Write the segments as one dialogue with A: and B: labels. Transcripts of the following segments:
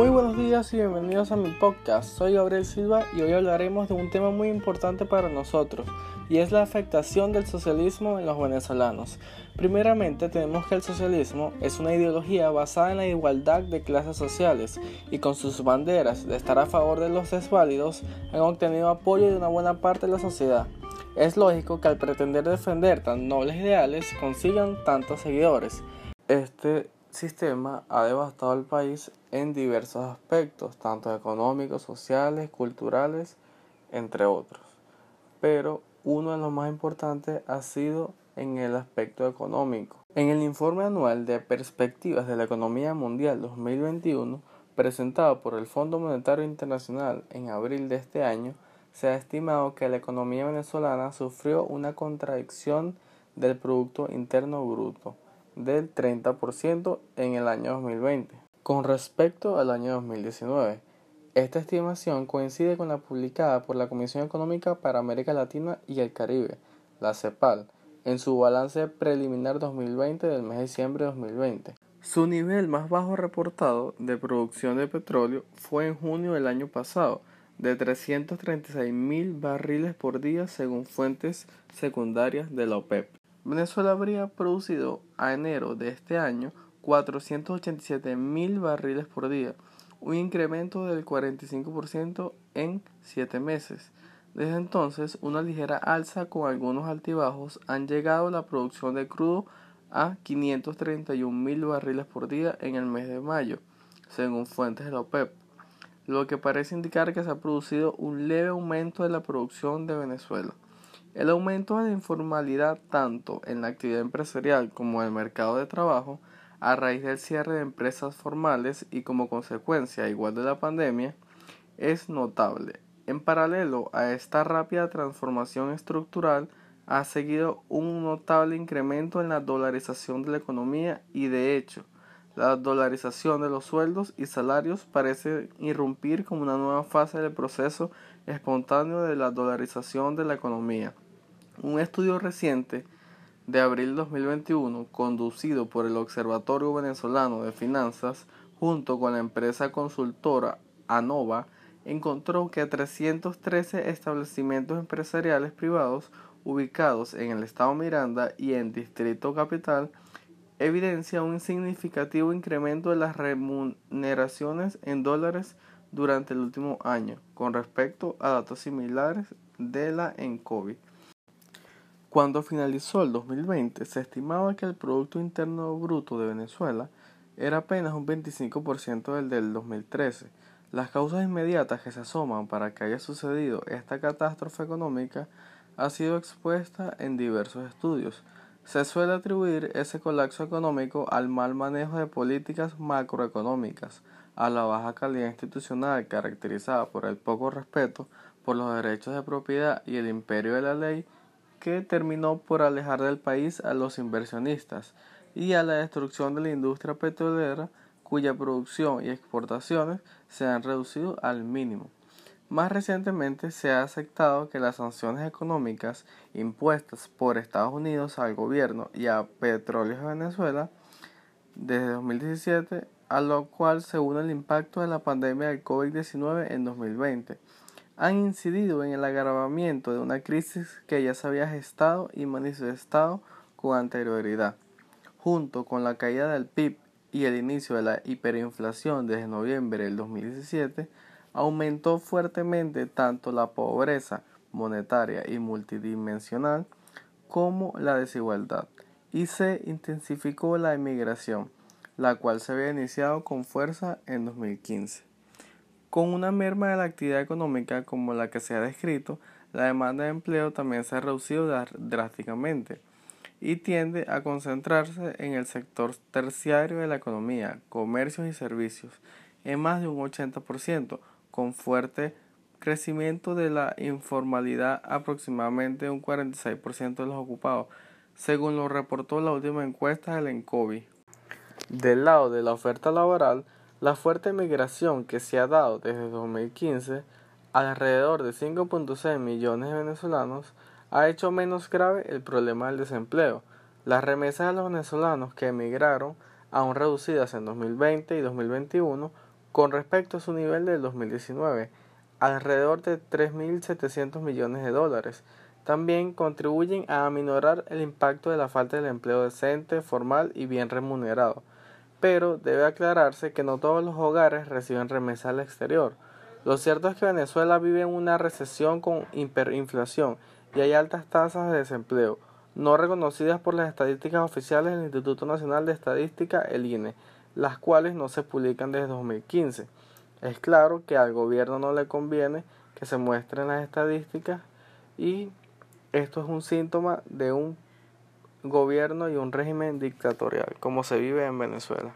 A: Muy buenos días y bienvenidos a mi podcast. Soy Gabriel Silva y hoy hablaremos de un tema muy importante para nosotros y es la afectación del socialismo en los venezolanos. Primeramente tenemos que el socialismo es una ideología basada en la igualdad de clases sociales y con sus banderas de estar a favor de los desválidos han obtenido apoyo de una buena parte de la sociedad. Es lógico que al pretender defender tan nobles ideales consigan tantos seguidores. Este sistema ha devastado al país en diversos aspectos, tanto económicos, sociales, culturales, entre otros. Pero uno de los más importantes ha sido en el aspecto económico. En el informe anual de perspectivas de la economía mundial 2021, presentado por el Fondo Monetario Internacional en abril de este año, se ha estimado que la economía venezolana sufrió una contradicción del Producto Interno Bruto del 30% en el año 2020 con respecto al año 2019. Esta estimación coincide con la publicada por la Comisión Económica para América Latina y el Caribe, la CEPAL, en su balance preliminar 2020 del mes de diciembre de 2020. Su nivel más bajo reportado de producción de petróleo fue en junio del año pasado, de 336 mil barriles por día según fuentes secundarias de la OPEP. Venezuela habría producido a enero de este año 487 mil barriles por día, un incremento del 45% en 7 meses. Desde entonces, una ligera alza con algunos altibajos han llegado la producción de crudo a 531 mil barriles por día en el mes de mayo, según fuentes de la OPEP, lo que parece indicar que se ha producido un leve aumento de la producción de Venezuela. El aumento de la informalidad tanto en la actividad empresarial como en el mercado de trabajo a raíz del cierre de empresas formales y como consecuencia igual de la pandemia es notable. En paralelo a esta rápida transformación estructural ha seguido un notable incremento en la dolarización de la economía y de hecho la dolarización de los sueldos y salarios parece irrumpir como una nueva fase del proceso espontáneo de la dolarización de la economía. Un estudio reciente de abril 2021, conducido por el Observatorio Venezolano de Finanzas, junto con la empresa consultora ANOVA, encontró que 313 establecimientos empresariales privados ubicados en el estado Miranda y en Distrito Capital evidencia un significativo incremento de las remuneraciones en dólares durante el último año con respecto a datos similares de la ENCOVI. Cuando finalizó el 2020, se estimaba que el Producto Interno Bruto de Venezuela era apenas un 25% del del 2013. Las causas inmediatas que se asoman para que haya sucedido esta catástrofe económica ha sido expuesta en diversos estudios. Se suele atribuir ese colapso económico al mal manejo de políticas macroeconómicas, a la baja calidad institucional caracterizada por el poco respeto por los derechos de propiedad y el imperio de la ley que terminó por alejar del país a los inversionistas y a la destrucción de la industria petrolera cuya producción y exportaciones se han reducido al mínimo. Más recientemente se ha aceptado que las sanciones económicas impuestas por Estados Unidos al gobierno y a Petróleos de Venezuela desde 2017, a lo cual se une el impacto de la pandemia del COVID-19 en 2020, han incidido en el agravamiento de una crisis que ya se había gestado y manifestado con anterioridad. Junto con la caída del PIB y el inicio de la hiperinflación desde noviembre del 2017, aumentó fuertemente tanto la pobreza monetaria y multidimensional como la desigualdad y se intensificó la emigración, la cual se había iniciado con fuerza en 2015. Con una merma de la actividad económica como la que se ha descrito, la demanda de empleo también se ha reducido drásticamente y tiende a concentrarse en el sector terciario de la economía, comercios y servicios, en más de un 80%, con fuerte crecimiento de la informalidad, aproximadamente un 46% de los ocupados, según lo reportó la última encuesta del ENCOVI. Del lado de la oferta laboral, la fuerte migración que se ha dado desde 2015, alrededor de 5.6 millones de venezolanos, ha hecho menos grave el problema del desempleo. Las remesas de los venezolanos que emigraron, aún reducidas en 2020 y 2021, con respecto a su nivel del 2019, alrededor de 3.700 millones de dólares. También contribuyen a aminorar el impacto de la falta del empleo decente, formal y bien remunerado. Pero debe aclararse que no todos los hogares reciben remesas al exterior. Lo cierto es que Venezuela vive en una recesión con hiperinflación y hay altas tasas de desempleo, no reconocidas por las estadísticas oficiales del Instituto Nacional de Estadística, el INE, las cuales no se publican desde 2015. Es claro que al gobierno no le conviene que se muestren las estadísticas y esto es un síntoma de un gobierno y un régimen dictatorial como se vive en Venezuela.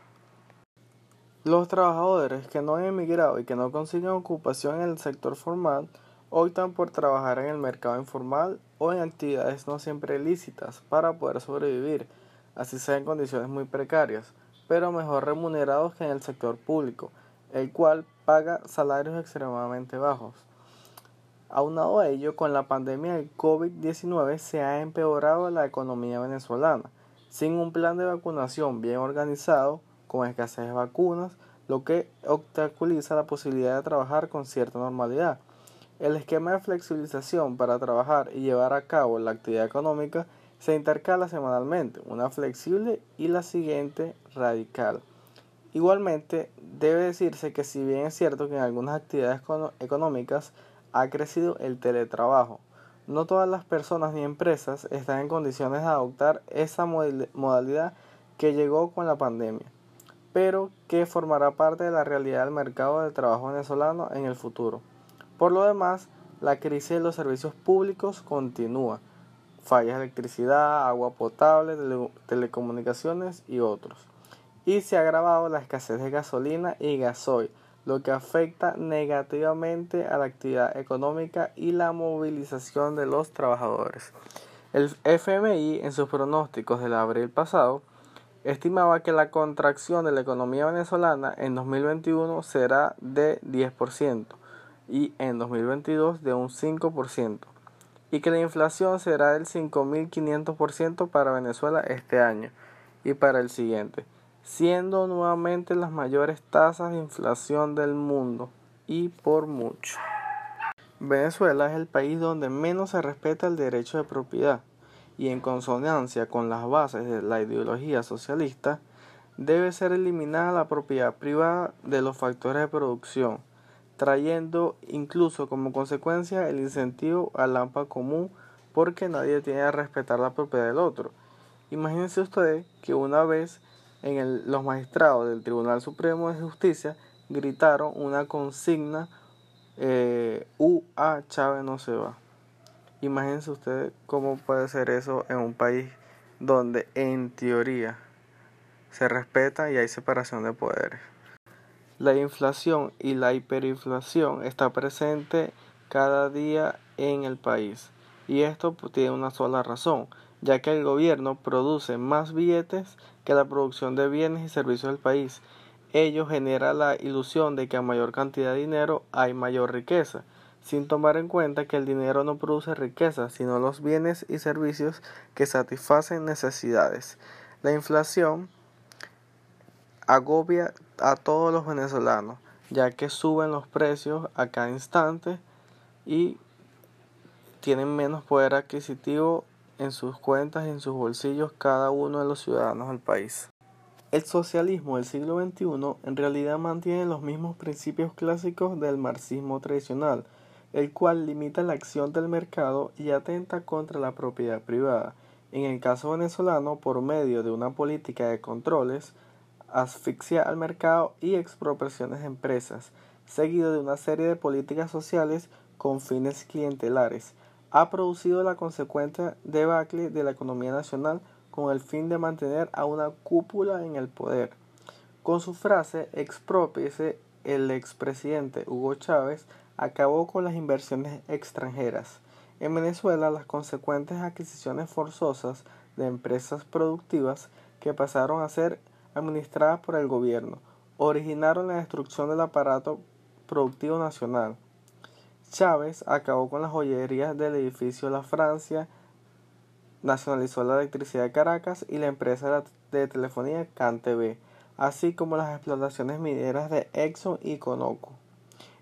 A: Los trabajadores que no han emigrado y que no consiguen ocupación en el sector formal optan por trabajar en el mercado informal o en actividades no siempre lícitas para poder sobrevivir, así sea en condiciones muy precarias, pero mejor remunerados que en el sector público, el cual paga salarios extremadamente bajos. Aunado a ello, con la pandemia del COVID-19 se ha empeorado la economía venezolana, sin un plan de vacunación bien organizado, con escasez de vacunas, lo que obstaculiza la posibilidad de trabajar con cierta normalidad. El esquema de flexibilización para trabajar y llevar a cabo la actividad económica se intercala semanalmente, una flexible y la siguiente radical. Igualmente, debe decirse que si bien es cierto que en algunas actividades económicas ha crecido el teletrabajo, no todas las personas ni empresas están en condiciones de adoptar esa modalidad que llegó con la pandemia, pero que formará parte de la realidad del mercado de trabajo venezolano en el futuro. Por lo demás, la crisis de los servicios públicos continúa. Fallas de electricidad, agua potable, telecomunicaciones y otros y se ha agravado la escasez de gasolina y gasoil, lo que afecta negativamente a la actividad económica y la movilización de los trabajadores. El FMI en sus pronósticos del abril pasado estimaba que la contracción de la economía venezolana en 2021 será de 10% y en 2022 de un 5% y que la inflación será del 5.500% para Venezuela este año y para el siguiente siendo nuevamente las mayores tasas de inflación del mundo y por mucho. Venezuela es el país donde menos se respeta el derecho de propiedad y en consonancia con las bases de la ideología socialista, debe ser eliminada la propiedad privada de los factores de producción, trayendo incluso como consecuencia el incentivo al AMPA común porque nadie tiene que respetar la propiedad del otro. Imagínense ustedes que una vez en los magistrados del Tribunal Supremo de Justicia gritaron una consigna eh, UA Chávez no se va. Imagínense ustedes cómo puede ser eso en un país donde en teoría se respeta y hay separación de poderes. La inflación y la hiperinflación está presente cada día en el país y esto tiene una sola razón, ya que el gobierno produce más billetes que la producción de bienes y servicios del país. Ello genera la ilusión de que a mayor cantidad de dinero hay mayor riqueza, sin tomar en cuenta que el dinero no produce riqueza, sino los bienes y servicios que satisfacen necesidades. La inflación agobia a todos los venezolanos, ya que suben los precios a cada instante y tienen menos poder adquisitivo en sus cuentas y en sus bolsillos cada uno de los ciudadanos del país. El socialismo del siglo XXI en realidad mantiene los mismos principios clásicos del marxismo tradicional, el cual limita la acción del mercado y atenta contra la propiedad privada. En el caso venezolano, por medio de una política de controles, asfixia al mercado y expropiaciones de empresas, seguido de una serie de políticas sociales con fines clientelares, ha producido la consecuente debacle de la economía nacional con el fin de mantener a una cúpula en el poder. Con su frase expropiese, el expresidente Hugo Chávez acabó con las inversiones extranjeras. En Venezuela, las consecuentes adquisiciones forzosas de empresas productivas que pasaron a ser administradas por el gobierno originaron la destrucción del aparato productivo nacional. Chávez acabó con las joyerías del edificio La Francia, nacionalizó la electricidad de Caracas y la empresa de telefonía CanTV, así como las explotaciones mineras de Exxon y Conoco.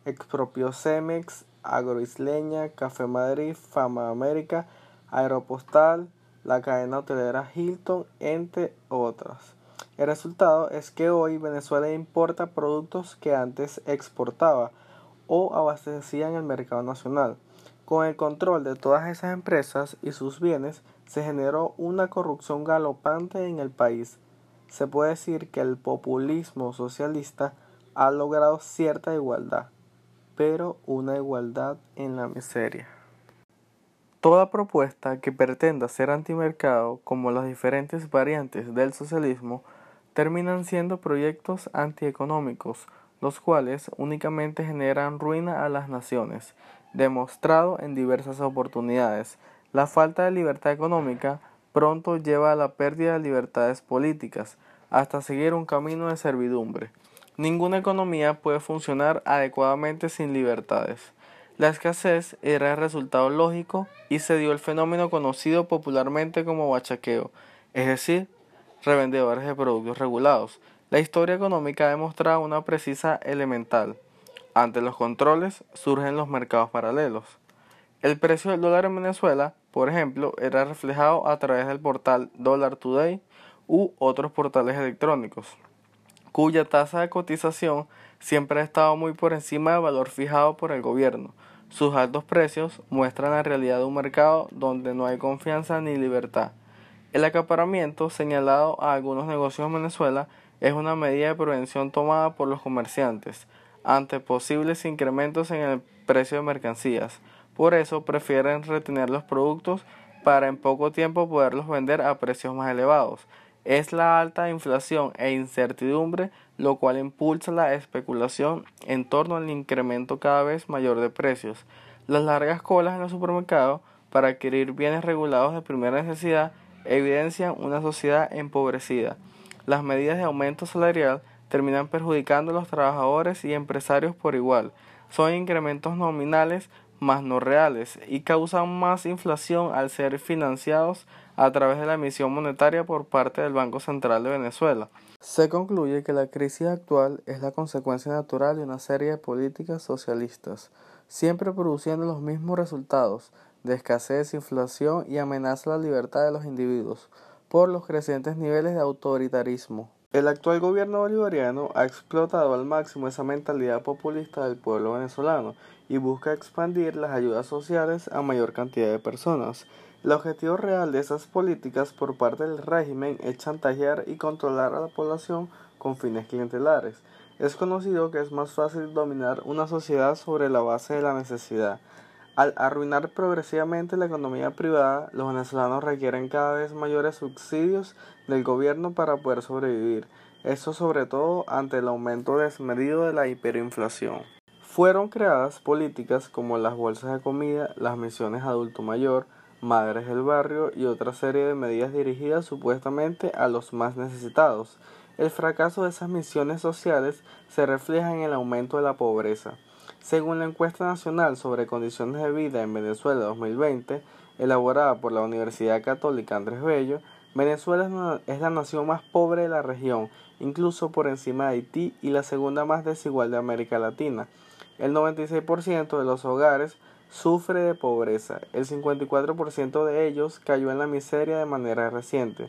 A: Expropió Cemex, Agroisleña, Café Madrid, Fama América, Aeropostal, la cadena hotelera Hilton, entre otras. El resultado es que hoy Venezuela importa productos que antes exportaba o abastecía en el mercado nacional. Con el control de todas esas empresas y sus bienes, se generó una corrupción galopante en el país. Se puede decir que el populismo socialista ha logrado cierta igualdad, pero una igualdad en la miseria. Toda propuesta que pretenda ser antimercado, como las diferentes variantes del socialismo, terminan siendo proyectos antieconómicos, los cuales únicamente generan ruina a las naciones, demostrado en diversas oportunidades. La falta de libertad económica pronto lleva a la pérdida de libertades políticas, hasta seguir un camino de servidumbre. Ninguna economía puede funcionar adecuadamente sin libertades. La escasez era el resultado lógico y se dio el fenómeno conocido popularmente como bachaqueo, es decir, revendedores de productos regulados. La historia económica ha demostrado una precisa elemental. Ante los controles surgen los mercados paralelos. El precio del dólar en Venezuela, por ejemplo, era reflejado a través del portal Dollar Today u otros portales electrónicos, cuya tasa de cotización siempre ha estado muy por encima del valor fijado por el gobierno. Sus altos precios muestran la realidad de un mercado donde no hay confianza ni libertad. El acaparamiento señalado a algunos negocios en Venezuela es una medida de prevención tomada por los comerciantes ante posibles incrementos en el precio de mercancías. Por eso prefieren retener los productos para en poco tiempo poderlos vender a precios más elevados es la alta inflación e incertidumbre lo cual impulsa la especulación en torno al incremento cada vez mayor de precios. Las largas colas en los supermercados para adquirir bienes regulados de primera necesidad evidencian una sociedad empobrecida. Las medidas de aumento salarial terminan perjudicando a los trabajadores y empresarios por igual. Son incrementos nominales más no reales y causan más inflación al ser financiados a través de la emisión monetaria por parte del Banco Central de Venezuela. Se concluye que la crisis actual es la consecuencia natural de una serie de políticas socialistas, siempre produciendo los mismos resultados de escasez, inflación y amenaza a la libertad de los individuos por los crecientes niveles de autoritarismo. El actual gobierno bolivariano ha explotado al máximo esa mentalidad populista del pueblo venezolano y busca expandir las ayudas sociales a mayor cantidad de personas. El objetivo real de esas políticas por parte del régimen es chantajear y controlar a la población con fines clientelares. Es conocido que es más fácil dominar una sociedad sobre la base de la necesidad. Al arruinar progresivamente la economía privada, los venezolanos requieren cada vez mayores subsidios del gobierno para poder sobrevivir. Eso sobre todo ante el aumento desmedido de la hiperinflación. Fueron creadas políticas como las bolsas de comida, las misiones adulto mayor, Madres del Barrio y otra serie de medidas dirigidas supuestamente a los más necesitados. El fracaso de esas misiones sociales se refleja en el aumento de la pobreza. Según la encuesta nacional sobre condiciones de vida en Venezuela 2020, elaborada por la Universidad Católica Andrés Bello, Venezuela es la nación más pobre de la región, incluso por encima de Haití y la segunda más desigual de América Latina. El 96% de los hogares sufre de pobreza. El 54% de ellos cayó en la miseria de manera reciente.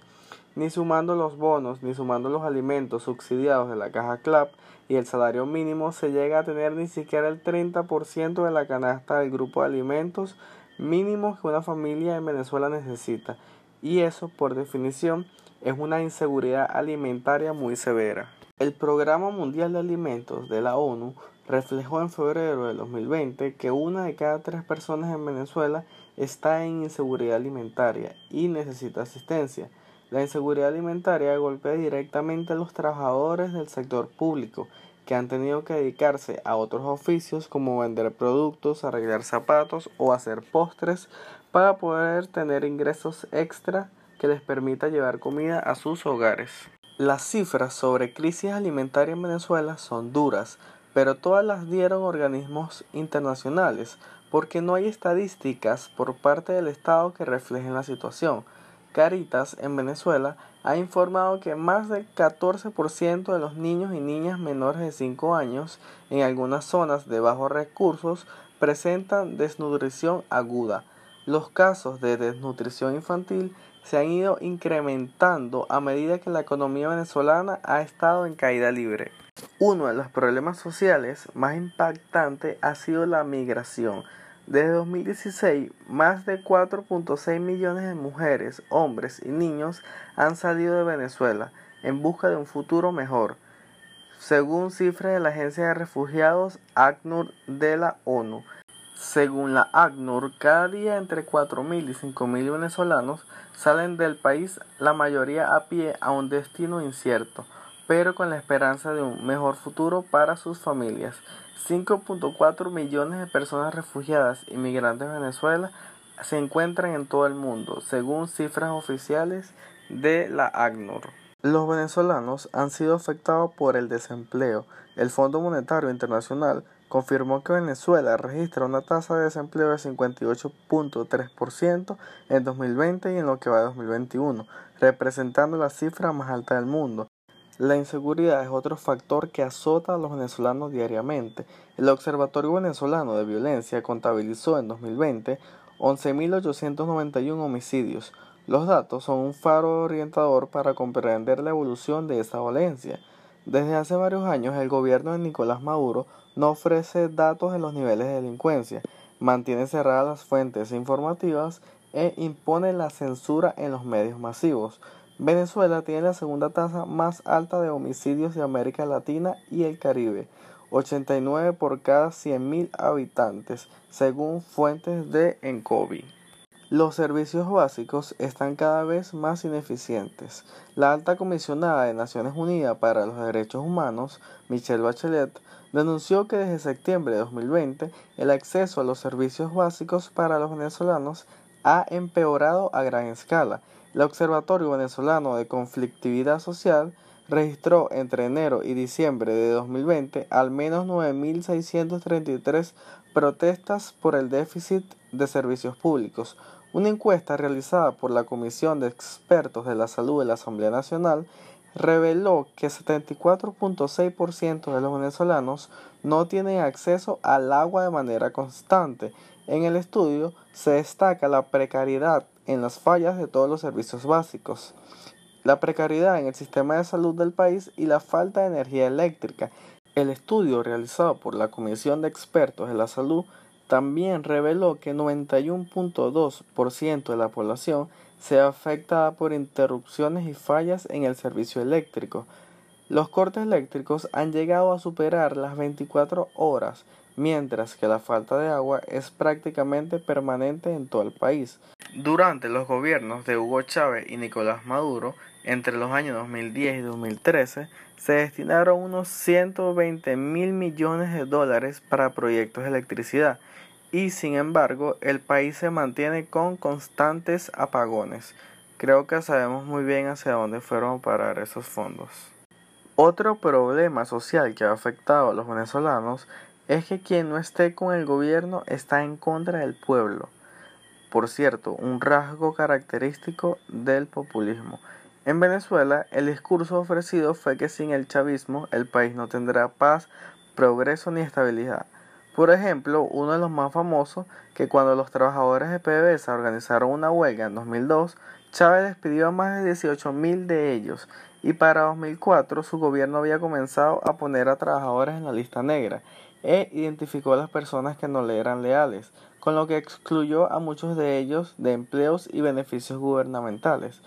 A: Ni sumando los bonos, ni sumando los alimentos subsidiados de la caja CLAP y el salario mínimo, se llega a tener ni siquiera el 30% de la canasta del grupo de alimentos mínimos que una familia en Venezuela necesita. Y eso, por definición, es una inseguridad alimentaria muy severa. El Programa Mundial de Alimentos de la ONU reflejó en febrero de 2020 que una de cada tres personas en Venezuela está en inseguridad alimentaria y necesita asistencia. La inseguridad alimentaria golpea directamente a los trabajadores del sector público que han tenido que dedicarse a otros oficios como vender productos, arreglar zapatos o hacer postres para poder tener ingresos extra que les permita llevar comida a sus hogares. Las cifras sobre crisis alimentaria en Venezuela son duras, pero todas las dieron organismos internacionales, porque no hay estadísticas por parte del Estado que reflejen la situación. Caritas en Venezuela ha informado que más del 14% de los niños y niñas menores de 5 años en algunas zonas de bajos recursos presentan desnutrición aguda. Los casos de desnutrición infantil se han ido incrementando a medida que la economía venezolana ha estado en caída libre. Uno de los problemas sociales más impactantes ha sido la migración. Desde 2016, más de 4.6 millones de mujeres, hombres y niños han salido de Venezuela en busca de un futuro mejor, según cifras de la Agencia de Refugiados ACNUR de la ONU. Según la ACNUR, cada día entre 4.000 y 5.000 venezolanos salen del país, la mayoría a pie a un destino incierto, pero con la esperanza de un mejor futuro para sus familias. 5.4 millones de personas refugiadas y migrantes de Venezuela se encuentran en todo el mundo, según cifras oficiales de la ACNUR. Los venezolanos han sido afectados por el desempleo. El Fondo Monetario Internacional confirmó que Venezuela registra una tasa de desempleo de 58.3% en 2020 y en lo que va de 2021, representando la cifra más alta del mundo. La inseguridad es otro factor que azota a los venezolanos diariamente. El Observatorio Venezolano de Violencia contabilizó en 2020 11.891 homicidios. Los datos son un faro orientador para comprender la evolución de esa violencia. Desde hace varios años el gobierno de Nicolás Maduro no ofrece datos de los niveles de delincuencia, mantiene cerradas las fuentes informativas e impone la censura en los medios masivos. Venezuela tiene la segunda tasa más alta de homicidios de América Latina y el Caribe, 89 por cada 100.000 habitantes, según fuentes de Encobi. Los servicios básicos están cada vez más ineficientes. La alta comisionada de Naciones Unidas para los Derechos Humanos, Michelle Bachelet, denunció que desde septiembre de 2020 el acceso a los servicios básicos para los venezolanos ha empeorado a gran escala. El Observatorio Venezolano de Conflictividad Social registró entre enero y diciembre de 2020 al menos 9.633 protestas por el déficit de servicios públicos, una encuesta realizada por la Comisión de Expertos de la Salud de la Asamblea Nacional reveló que 74.6% de los venezolanos no tienen acceso al agua de manera constante. En el estudio se destaca la precariedad en las fallas de todos los servicios básicos, la precariedad en el sistema de salud del país y la falta de energía eléctrica. El estudio realizado por la Comisión de Expertos de la Salud también reveló que 91.2% de la población se afectada por interrupciones y fallas en el servicio eléctrico. Los cortes eléctricos han llegado a superar las 24 horas, mientras que la falta de agua es prácticamente permanente en todo el país. Durante los gobiernos de Hugo Chávez y Nicolás Maduro, entre los años 2010 y 2013, se destinaron unos 120 mil millones de dólares para proyectos de electricidad y sin embargo el país se mantiene con constantes apagones. Creo que sabemos muy bien hacia dónde fueron a parar esos fondos. Otro problema social que ha afectado a los venezolanos es que quien no esté con el gobierno está en contra del pueblo. Por cierto, un rasgo característico del populismo. En Venezuela, el discurso ofrecido fue que sin el chavismo el país no tendrá paz, progreso ni estabilidad. Por ejemplo, uno de los más famosos, que cuando los trabajadores de PDVSA organizaron una huelga en 2002, Chávez despidió a más de 18.000 de ellos y para 2004 su gobierno había comenzado a poner a trabajadores en la lista negra e identificó a las personas que no le eran leales, con lo que excluyó a muchos de ellos de empleos y beneficios gubernamentales.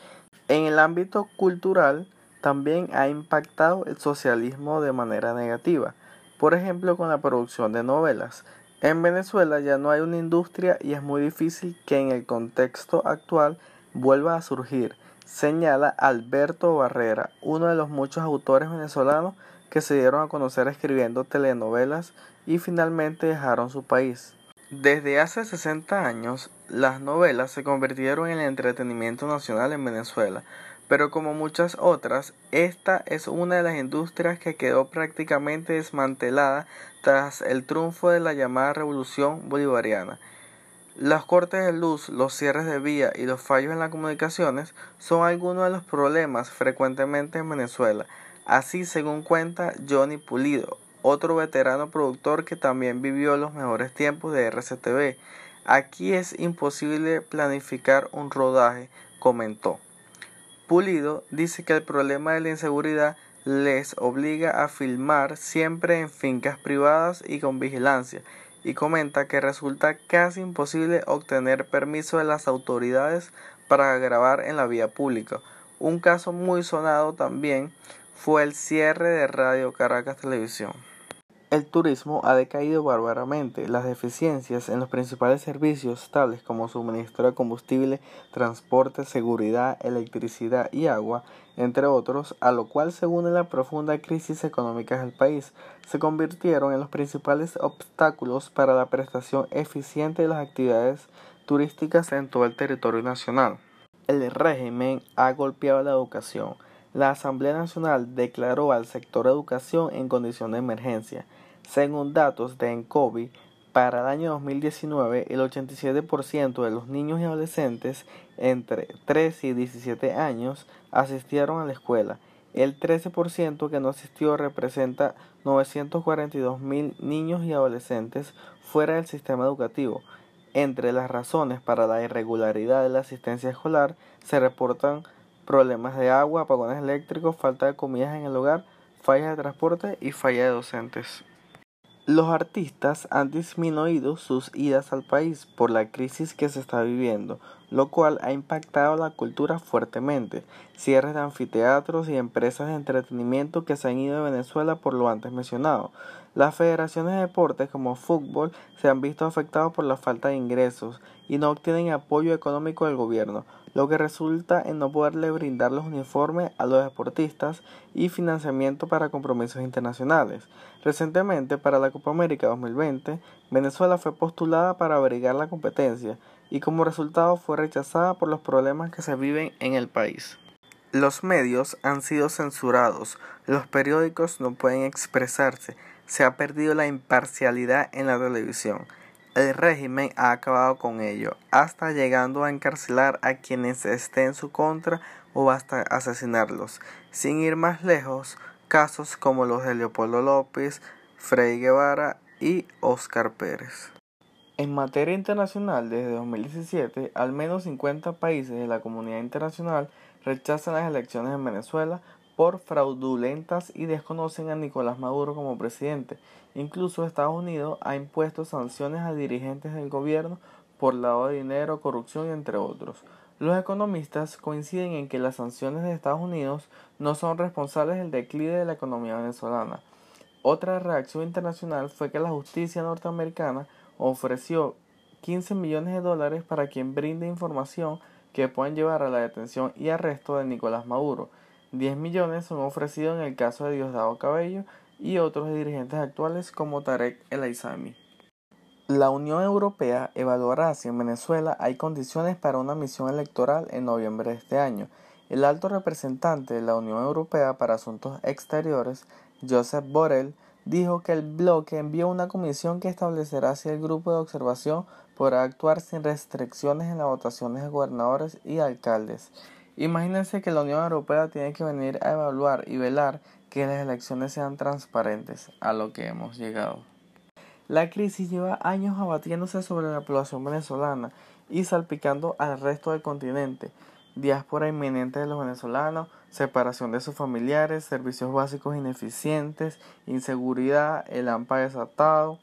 A: En el ámbito cultural también ha impactado el socialismo de manera negativa, por ejemplo con la producción de novelas. En Venezuela ya no hay una industria y es muy difícil que en el contexto actual vuelva a surgir, señala Alberto Barrera, uno de los muchos autores venezolanos que se dieron a conocer escribiendo telenovelas y finalmente dejaron su país. Desde hace 60 años, las novelas se convirtieron en el entretenimiento nacional en Venezuela, pero como muchas otras, esta es una de las industrias que quedó prácticamente desmantelada tras el triunfo de la llamada Revolución Bolivariana. Las cortes de luz, los cierres de vía y los fallos en las comunicaciones son algunos de los problemas frecuentemente en Venezuela. Así según cuenta Johnny Pulido, otro veterano productor que también vivió los mejores tiempos de RCTV. Aquí es imposible planificar un rodaje, comentó. Pulido dice que el problema de la inseguridad les obliga a filmar siempre en fincas privadas y con vigilancia y comenta que resulta casi imposible obtener permiso de las autoridades para grabar en la vía pública. Un caso muy sonado también fue el cierre de Radio Caracas Televisión. El turismo ha decaído bárbaramente. Las deficiencias en los principales servicios, tales como suministro de combustible, transporte, seguridad, electricidad y agua, entre otros, a lo cual se une la profunda crisis económica del país, se convirtieron en los principales obstáculos para la prestación eficiente de las actividades turísticas en todo el territorio nacional. El régimen ha golpeado la educación. La Asamblea Nacional declaró al sector educación en condición de emergencia. Según datos de ENCOBI, para el año 2019 el 87% de los niños y adolescentes entre 13 y 17 años asistieron a la escuela. El 13% que no asistió representa 942 mil niños y adolescentes fuera del sistema educativo. Entre las razones para la irregularidad de la asistencia escolar se reportan problemas de agua, apagones eléctricos, falta de comidas en el hogar, fallas de transporte y falla de docentes. Los artistas han disminuido sus idas al país por la crisis que se está viviendo, lo cual ha impactado la cultura fuertemente. Cierres de anfiteatros y empresas de entretenimiento que se han ido de Venezuela por lo antes mencionado. Las federaciones de deportes como fútbol se han visto afectados por la falta de ingresos y no obtienen apoyo económico del gobierno, lo que resulta en no poderle brindar los uniformes a los deportistas y financiamiento para compromisos internacionales. Recientemente, para la Copa América 2020, Venezuela fue postulada para abrigar la competencia y como resultado fue rechazada por los problemas que se viven en el país. Los medios han sido censurados, los periódicos no pueden expresarse, se ha perdido la imparcialidad en la televisión. El régimen ha acabado con ello, hasta llegando a encarcelar a quienes estén en su contra o hasta asesinarlos. Sin ir más lejos, casos como los de Leopoldo López, Frei Guevara y Oscar Pérez. En materia internacional, desde 2017, al menos 50 países de la comunidad internacional rechazan las elecciones en Venezuela por fraudulentas y desconocen a Nicolás Maduro como presidente. Incluso Estados Unidos ha impuesto sanciones a dirigentes del gobierno por lavado de dinero, corrupción entre otros. Los economistas coinciden en que las sanciones de Estados Unidos no son responsables del declive de la economía venezolana. Otra reacción internacional fue que la justicia norteamericana ofreció 15 millones de dólares para quien brinde información que puedan llevar a la detención y arresto de Nicolás Maduro. 10 millones son ofrecidos en el caso de Diosdado Cabello y otros dirigentes actuales como Tarek El Aizami. La Unión Europea evaluará si en Venezuela hay condiciones para una misión electoral en noviembre de este año. El alto representante de la Unión Europea para Asuntos Exteriores, Josep Borrell, dijo que el bloque envió una comisión que establecerá si el grupo de observación podrá actuar sin restricciones en las votaciones de gobernadores y alcaldes. Imagínense que la Unión Europea tiene que venir a evaluar y velar que las elecciones sean transparentes, a lo que hemos llegado. La crisis lleva años abatiéndose sobre la población venezolana y salpicando al resto del continente diáspora inminente de los venezolanos, separación de sus familiares, servicios básicos ineficientes, inseguridad, el AMPA desatado,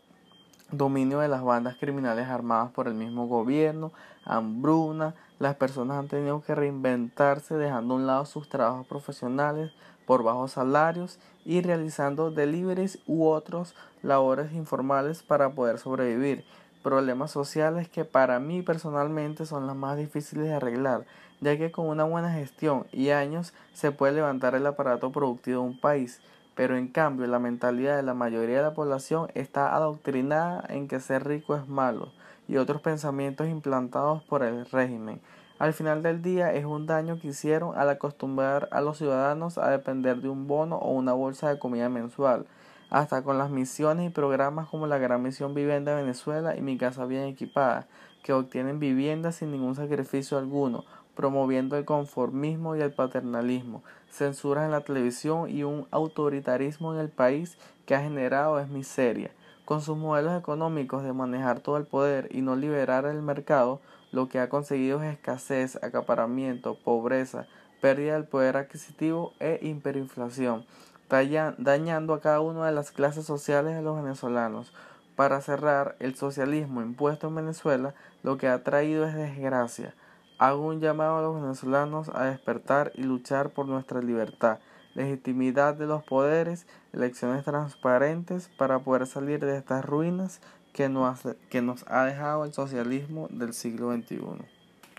A: dominio de las bandas criminales armadas por el mismo gobierno, hambruna, las personas han tenido que reinventarse dejando a un lado sus trabajos profesionales por bajos salarios y realizando deliveries u otros labores informales para poder sobrevivir. Problemas sociales que para mí personalmente son los más difíciles de arreglar, ya que con una buena gestión y años se puede levantar el aparato productivo de un país, pero en cambio la mentalidad de la mayoría de la población está adoctrinada en que ser rico es malo y otros pensamientos implantados por el régimen. Al final del día es un daño que hicieron al acostumbrar a los ciudadanos a depender de un bono o una bolsa de comida mensual hasta con las misiones y programas como la Gran Misión Vivienda Venezuela y Mi Casa Bien Equipada, que obtienen viviendas sin ningún sacrificio alguno, promoviendo el conformismo y el paternalismo, censuras en la televisión y un autoritarismo en el país que ha generado es miseria. Con sus modelos económicos de manejar todo el poder y no liberar el mercado, lo que ha conseguido es escasez, acaparamiento, pobreza, pérdida del poder adquisitivo e hiperinflación, dañando a cada una de las clases sociales de los venezolanos. Para cerrar, el socialismo impuesto en Venezuela lo que ha traído es desgracia. Hago un llamado a los venezolanos a despertar y luchar por nuestra libertad, legitimidad de los poderes, elecciones transparentes para poder salir de estas ruinas que nos, que nos ha dejado el socialismo del siglo XXI.